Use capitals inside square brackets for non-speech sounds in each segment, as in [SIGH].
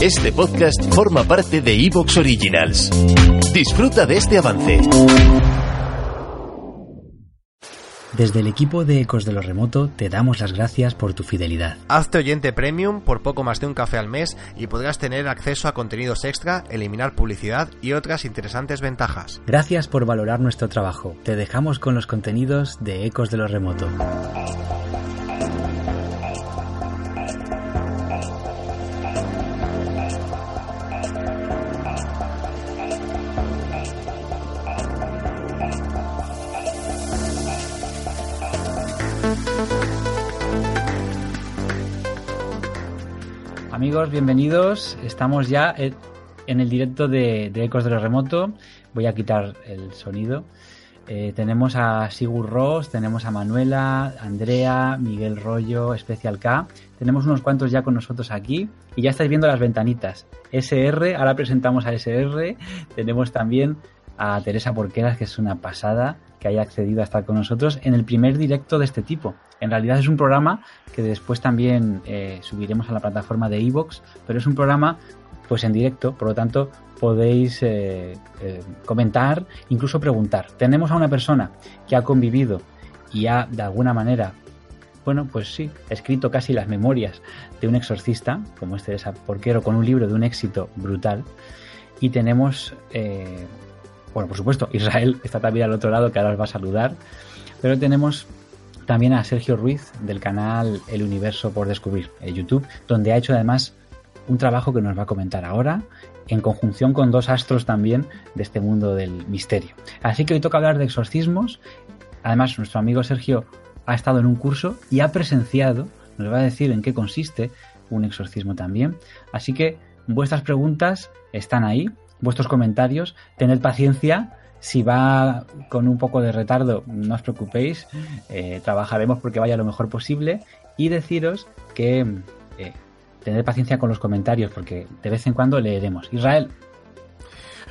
Este podcast forma parte de Evox Originals. Disfruta de este avance. Desde el equipo de Ecos de lo Remoto te damos las gracias por tu fidelidad. Hazte oyente premium por poco más de un café al mes y podrás tener acceso a contenidos extra, eliminar publicidad y otras interesantes ventajas. Gracias por valorar nuestro trabajo. Te dejamos con los contenidos de Ecos de lo Remoto. Amigos, bienvenidos. Estamos ya en el directo de, Ecos de lo Remoto. Voy a quitar el sonido. Eh, tenemos a Sigur Ross, tenemos a Manuela, Andrea, Miguel Rollo, Especial K. Tenemos unos cuantos ya con nosotros aquí y ya estáis viendo las ventanitas. SR, ahora presentamos a SR. Tenemos también a Teresa Porqueras, que es una pasada que haya accedido a estar con nosotros en el primer directo de este tipo. En realidad es un programa que después también eh, subiremos a la plataforma de Evox, pero es un programa pues en directo, por lo tanto podéis eh, eh, comentar, incluso preguntar. Tenemos a una persona que ha convivido y ha de alguna manera, bueno, pues sí, escrito casi las memorias de un exorcista, como este de Porquero, con un libro de un éxito brutal. Y tenemos, bueno, por supuesto, Israel [LAUGHS] está también al otro lado que ahora os va a saludar, pero tenemos también a Sergio Ruiz del canal El Universo por Descubrir, en YouTube, donde ha hecho además un trabajo que nos va a comentar ahora, en conjunción con dos astros también de este mundo del misterio. Así que hoy toca hablar de exorcismos. Además, nuestro amigo Sergio ha estado en un curso y ha presenciado, nos va a decir en qué consiste un exorcismo también. Así que vuestras preguntas están ahí, vuestros comentarios, tened paciencia si va con un poco de retardo, no os preocupéis, eh, trabajaremos porque vaya lo mejor posible y deciros que eh, tened paciencia con los comentarios porque de vez en cuando leeremos. Israel.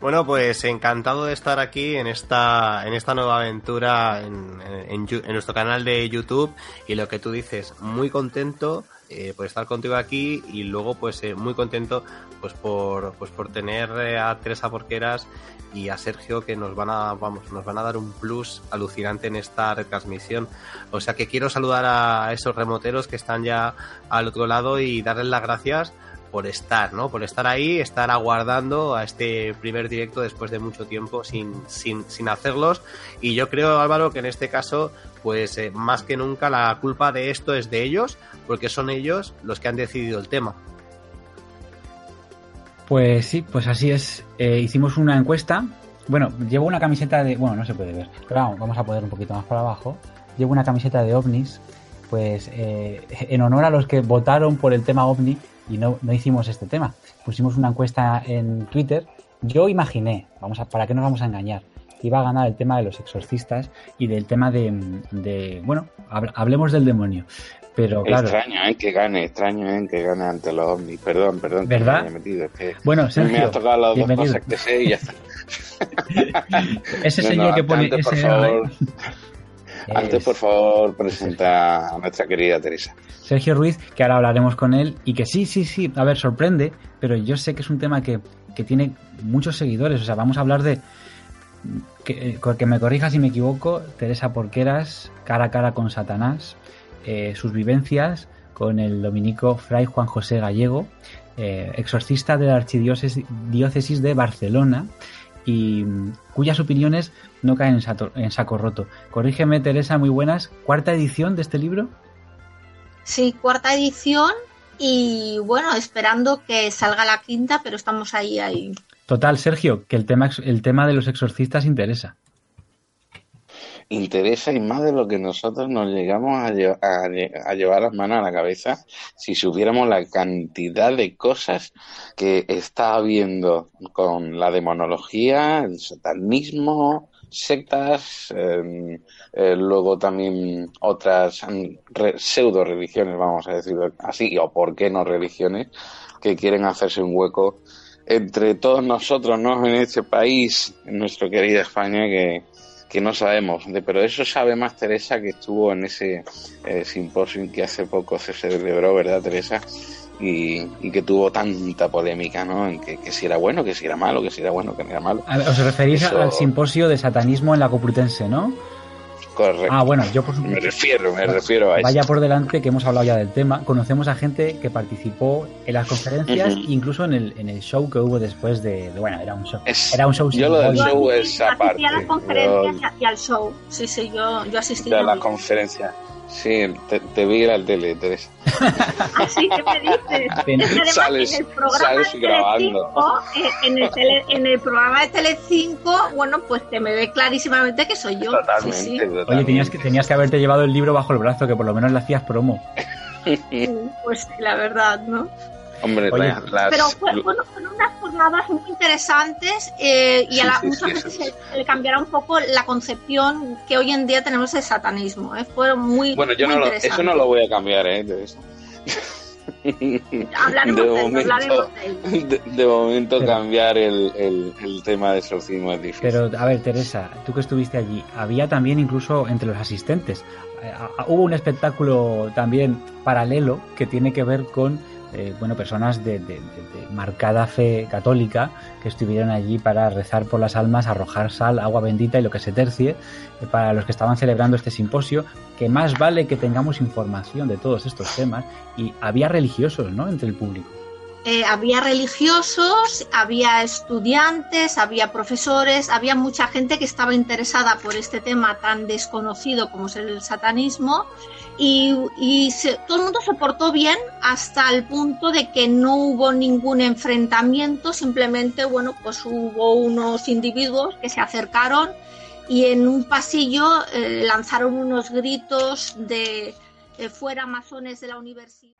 Bueno, pues encantado de estar aquí en esta, en esta nueva aventura en, nuestro canal de YouTube. Y lo que tú dices, muy contento eh, por estar contigo aquí y luego pues eh, muy contento pues por pues por tener eh, a Teresa Porqueras y a Sergio que nos van a vamos nos van a dar un plus alucinante en esta retransmisión. O sea que quiero saludar a esos remoteros que están ya al otro lado y darles las gracias por estar, ¿no? Por estar ahí, estar aguardando a este primer directo después de mucho tiempo sin, sin, sin hacerlos. Y yo creo, Álvaro, que en este caso, pues más que nunca la culpa de esto es de ellos, porque son ellos los que han decidido el tema. Pues sí, pues así es. Eh, hicimos una encuesta. Bueno, llevo una camiseta de. Bueno, no se puede ver, pero vamos, a poner un poquito más para abajo. Llevo una camiseta de ovnis, pues eh, en honor a los que votaron por el tema ovni y no, no hicimos este tema. Pusimos una encuesta en Twitter. Yo imaginé, vamos a, ¿para qué nos vamos a engañar? iba a ganar el tema de los exorcistas y del tema de, de bueno, hablemos del demonio. Pero claro. Extraño, ¿eh? Que gane, extraño, ¿eh? Que gane ante los ovnis. Perdón, perdón. ¿Verdad? Que me metido. Es que bueno, Sergio, me ha tocado las dos cosas que sé y ya está. [LAUGHS] ese señor que pone ese por favor, antes, por favor, presenta a nuestra querida Teresa. Sergio Ruiz, que ahora hablaremos con él y que sí, sí, sí, a ver, sorprende, pero yo sé que es un tema que, que tiene muchos seguidores. O sea, vamos a hablar de. Que, que me corrija si me equivoco, Teresa Porqueras, cara a cara con Satanás, eh, sus vivencias con el dominico Fray Juan José Gallego, eh, exorcista de la Archidiócesis de Barcelona y cuyas opiniones no caen en, sato, en, saco roto. Corrígeme, Teresa, muy buenas. ¿Cuarta edición de este libro? Sí, cuarta edición y bueno, esperando que salga la quinta, pero estamos ahí, ahí. Total, Sergio, que el tema, el tema de los exorcistas interesa. Interesa y más de lo que nosotros nos llegamos a, a, llevar las manos a la cabeza si supiéramos la cantidad de cosas que está habiendo con la demonología, el satanismo, sectas, em, eh, luego también otras pseudo religiones, vamos a decirlo así, o por qué no religiones, que quieren hacerse un hueco entre todos nosotros, ¿no? En este país, en nuestra querida España, que, que no sabemos, de, pero eso sabe más Teresa que estuvo en ese eh, simposio que hace poco se celebró, ¿verdad, Teresa? Y, y, que tuvo tanta polémica, ¿no? En que, que, si era bueno, que si era malo, que si era bueno, que no era malo. Os referís al simposio de satanismo en la Complutense, ¿no? Ah, bueno, yo por supuesto. Me refiero, me refiero a eso. Vaya por delante que hemos hablado ya del tema. Conocemos a gente que participó en las conferencias, incluso en el, en el show que hubo después de. bueno, era un show. era un show Yo lo del show es aparte. Yo a las conferencias y al show. Sí, sí, yo, yo asistí. A la conferencia. Sí, te, te vi la tele, Teresa. [LAUGHS] Así que me dices. [LAUGHS] sales, en el programa de grabando. Eh, en, el en el programa de Telecinco, bueno, pues te me ve clarísimamente que soy yo. Totalmente, Oye, tenías que, tenías que haberte llevado el libro bajo el brazo, que por lo menos le hacías promo. [LAUGHS] pues la verdad, ¿no? Hombre, pero fueron unas jornadas muy interesantes eh, y a la, muchas veces se, le cambiará un poco la concepción que hoy en día tenemos del satanismo. ¿eh? Fueron muy Bueno, yo no lo, eso no lo voy a cambiar, ¿eh? De, momento, de, momento cambiar el, el, el, tema de exorcismo es difícil. Pero, a ver, Teresa, tú que estuviste allí, había también incluso entre los asistentes, eh, hubo un espectáculo también paralelo que tiene que ver con eh, bueno, personas de, marcada fe católica que estuvieron allí para rezar por las almas, arrojar sal, agua bendita y lo que se tercie eh, para los que estaban celebrando este simposio, que más vale que tengamos información de todos estos temas y había religiosos, ¿no? Entre el público. Eh, había religiosos, había estudiantes, había profesores, había mucha gente que estaba interesada por este tema tan desconocido como es el satanismo y, todo el mundo se portó bien hasta el punto de que no hubo ningún enfrentamiento, simplemente, bueno, pues hubo unos individuos que se acercaron y en un pasillo eh, lanzaron unos gritos de eh, fuera masones de la universidad.